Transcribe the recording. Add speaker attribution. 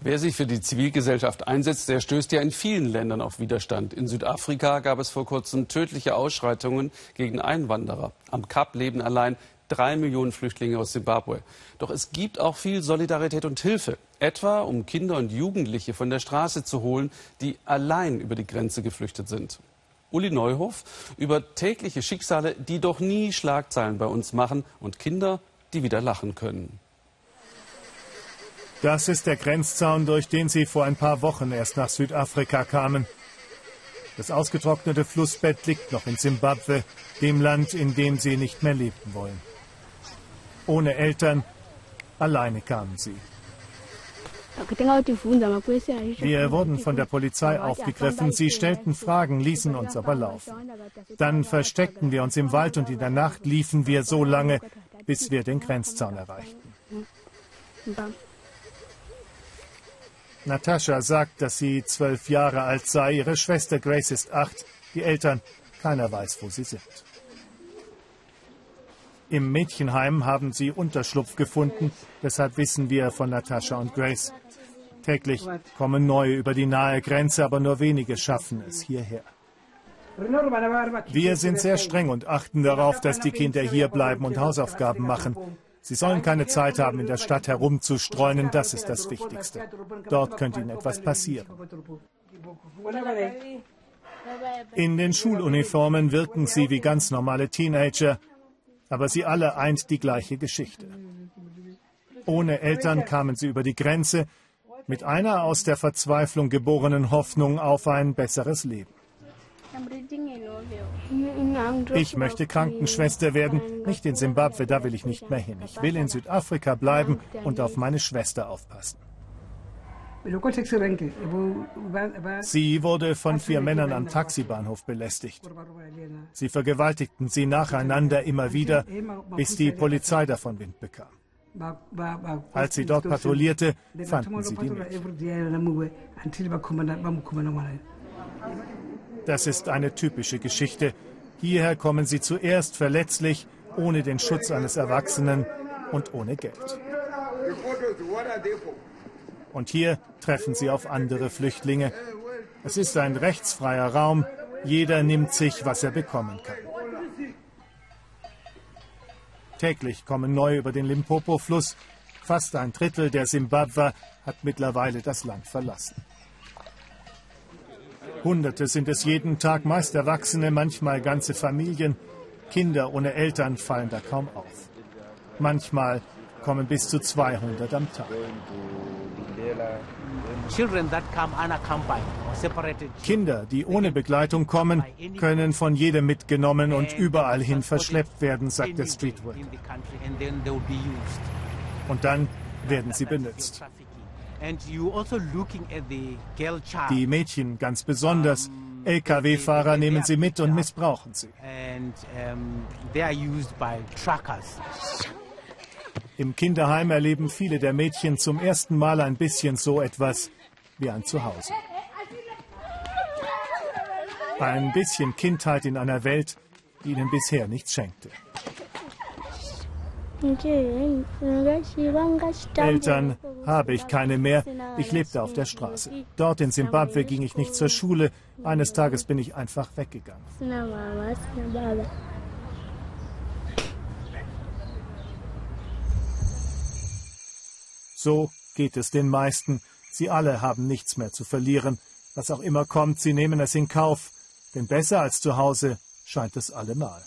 Speaker 1: Wer sich für die Zivilgesellschaft einsetzt, der stößt ja in vielen Ländern auf Widerstand. In Südafrika gab es vor kurzem tödliche Ausschreitungen gegen Einwanderer. Am Kap leben allein drei Millionen Flüchtlinge aus Simbabwe. Doch es gibt auch viel Solidarität und Hilfe. Etwa, um Kinder und Jugendliche von der Straße zu holen, die allein über die Grenze geflüchtet sind. Uli Neuhof über tägliche Schicksale, die doch nie Schlagzeilen bei uns machen und Kinder, die wieder lachen können.
Speaker 2: Das ist der Grenzzaun, durch den sie vor ein paar Wochen erst nach Südafrika kamen. Das ausgetrocknete Flussbett liegt noch in Simbabwe, dem Land, in dem sie nicht mehr leben wollen. Ohne Eltern, alleine kamen sie. Wir wurden von der Polizei aufgegriffen. Sie stellten Fragen, ließen uns aber laufen. Dann versteckten wir uns im Wald und in der Nacht liefen wir so lange, bis wir den Grenzzaun erreichten. Natascha sagt, dass sie zwölf Jahre alt sei. Ihre Schwester Grace ist acht. Die Eltern, keiner weiß, wo sie sind. Im Mädchenheim haben sie Unterschlupf gefunden. Deshalb wissen wir von Natascha und Grace. Täglich kommen neue über die nahe Grenze, aber nur wenige schaffen es hierher. Wir sind sehr streng und achten darauf, dass die Kinder hier bleiben und Hausaufgaben machen. Sie sollen keine Zeit haben, in der Stadt herumzustreunen, das ist das Wichtigste. Dort könnte ihnen etwas passieren. In den Schuluniformen wirken sie wie ganz normale Teenager, aber sie alle eint die gleiche Geschichte. Ohne Eltern kamen sie über die Grenze, mit einer aus der Verzweiflung geborenen Hoffnung auf ein besseres Leben. Ich möchte Krankenschwester werden, nicht in Simbabwe, da will ich nicht mehr hin. Ich will in Südafrika bleiben und auf meine Schwester aufpassen. Sie wurde von vier Männern am Taxibahnhof belästigt. Sie vergewaltigten sie nacheinander immer wieder, bis die Polizei davon Wind bekam. Als sie dort patrouillierte, fanden sie die nicht. Das ist eine typische Geschichte. Hierher kommen sie zuerst verletzlich, ohne den Schutz eines Erwachsenen und ohne Geld. Und hier treffen sie auf andere Flüchtlinge. Es ist ein rechtsfreier Raum. Jeder nimmt sich, was er bekommen kann. Täglich kommen neu über den Limpopo-Fluss. Fast ein Drittel der Simbabwer hat mittlerweile das Land verlassen. Hunderte sind es jeden Tag, meist Erwachsene, manchmal ganze Familien. Kinder ohne Eltern fallen da kaum auf. Manchmal kommen bis zu 200 am Tag. Kinder, die ohne Begleitung kommen, können von jedem mitgenommen und überall hin verschleppt werden, sagt der Streetwork. Und dann werden sie benutzt. Also die Mädchen ganz besonders. Lkw-Fahrer nehmen sie mit und missbrauchen sie. Im Kinderheim erleben viele der Mädchen zum ersten Mal ein bisschen so etwas wie ein Zuhause. Ein bisschen Kindheit in einer Welt, die ihnen bisher nichts schenkte. Eltern habe ich keine mehr. Ich lebte auf der Straße. Dort in Simbabwe ging ich nicht zur Schule. Eines Tages bin ich einfach weggegangen. So geht es den meisten. Sie alle haben nichts mehr zu verlieren. Was auch immer kommt, sie nehmen es in Kauf. Denn besser als zu Hause scheint es allemal.